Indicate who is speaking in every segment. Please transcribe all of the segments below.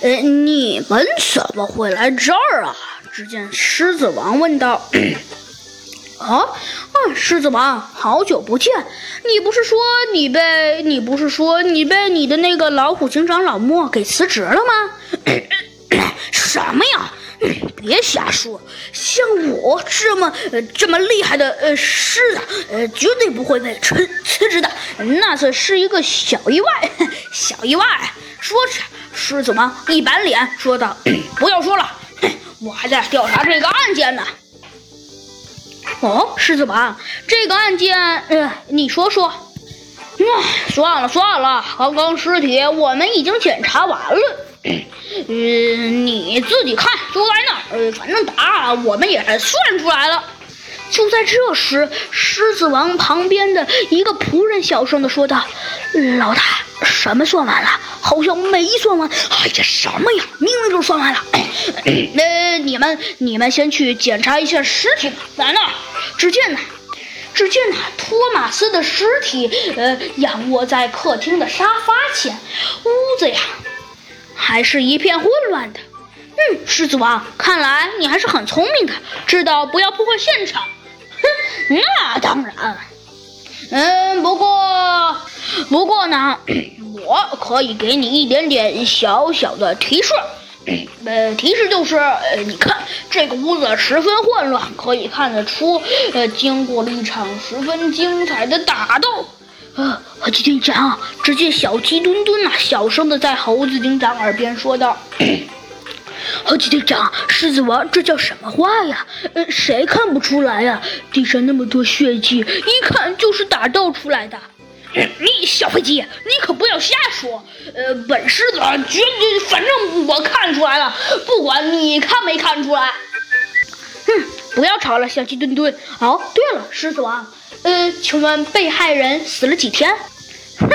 Speaker 1: 呃，你们怎么会来这儿啊？只见狮子王问道。啊啊！狮子王，好久不见！你不是说你被你不是说你被你的那个老虎警长老莫给辞职了吗？
Speaker 2: 什么呀？别瞎说！像我这么这么厉害的呃狮子，呃绝对不会被辞辞职的。那次是一个小意外，小意外。说着，狮子王一板脸说道：“ 不要说了，我还在调查这个案件呢。”
Speaker 1: 哦，狮子王，这个案件，呃，你说说。
Speaker 2: 嗯，算了算了，刚刚尸体我们已经检查完了。嗯，你自己看，就在那反正答案我们也算出来了。
Speaker 1: 就在这时，狮子王旁边的一个仆人小声的说道：“老大，什么算完了？好像没算完。
Speaker 2: 哎呀，什么呀？明明就算完了。
Speaker 1: 那 你们，你们先去检查一下尸体吧。
Speaker 2: 在那，
Speaker 1: 只见呢，只见呢，托马斯的尸体，呃，仰卧在客厅的沙发前。屋子呀，还是一片混乱的。嗯，狮子王，看来你还是很聪明的，知道不要破坏现场。
Speaker 2: 那当然。嗯，不过，不过呢，我可以给你一点点小小的提示。呃，提示就是，呃，你看这个屋子十分混乱，可以看得出，呃，经过了一场十分精彩的打斗。
Speaker 1: 呃，猴子警长，只见小鸡墩墩呐，小声的在猴子警长耳边说道。猴子警长，狮子王，这叫什么话呀？呃，谁看不出来呀？地上那么多血迹，一看就是打斗出来的。
Speaker 2: 你小飞机，你可不要瞎说。呃，本狮子绝对，反正我看出来了，不管你看没看出来。
Speaker 1: 哼，不要吵了，小鸡墩墩。哦，对了，狮子王，呃，请问被害人死了几天？
Speaker 2: 哼，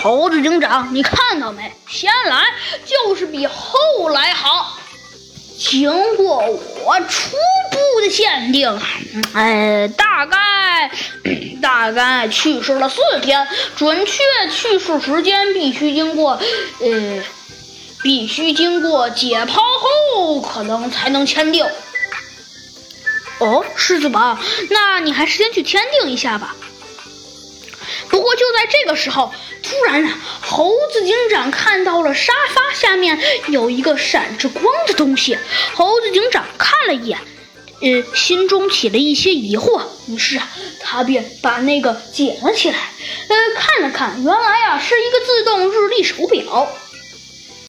Speaker 2: 猴子警长，你看到没？先来就是比后来好。经过我初步的鉴定，哎，大概大概去世了四天，准确去世时间必须经过呃，必须经过解剖后，可能才能签订。
Speaker 1: 哦，狮子王，那你还是先去签订一下吧。不过就在这个时候。突然啊，猴子警长看到了沙发下面有一个闪着光的东西。猴子警长看了一眼，呃，心中起了一些疑惑，于是啊，他便把那个捡了起来，呃，看了看，原来啊是一个自动日历手表。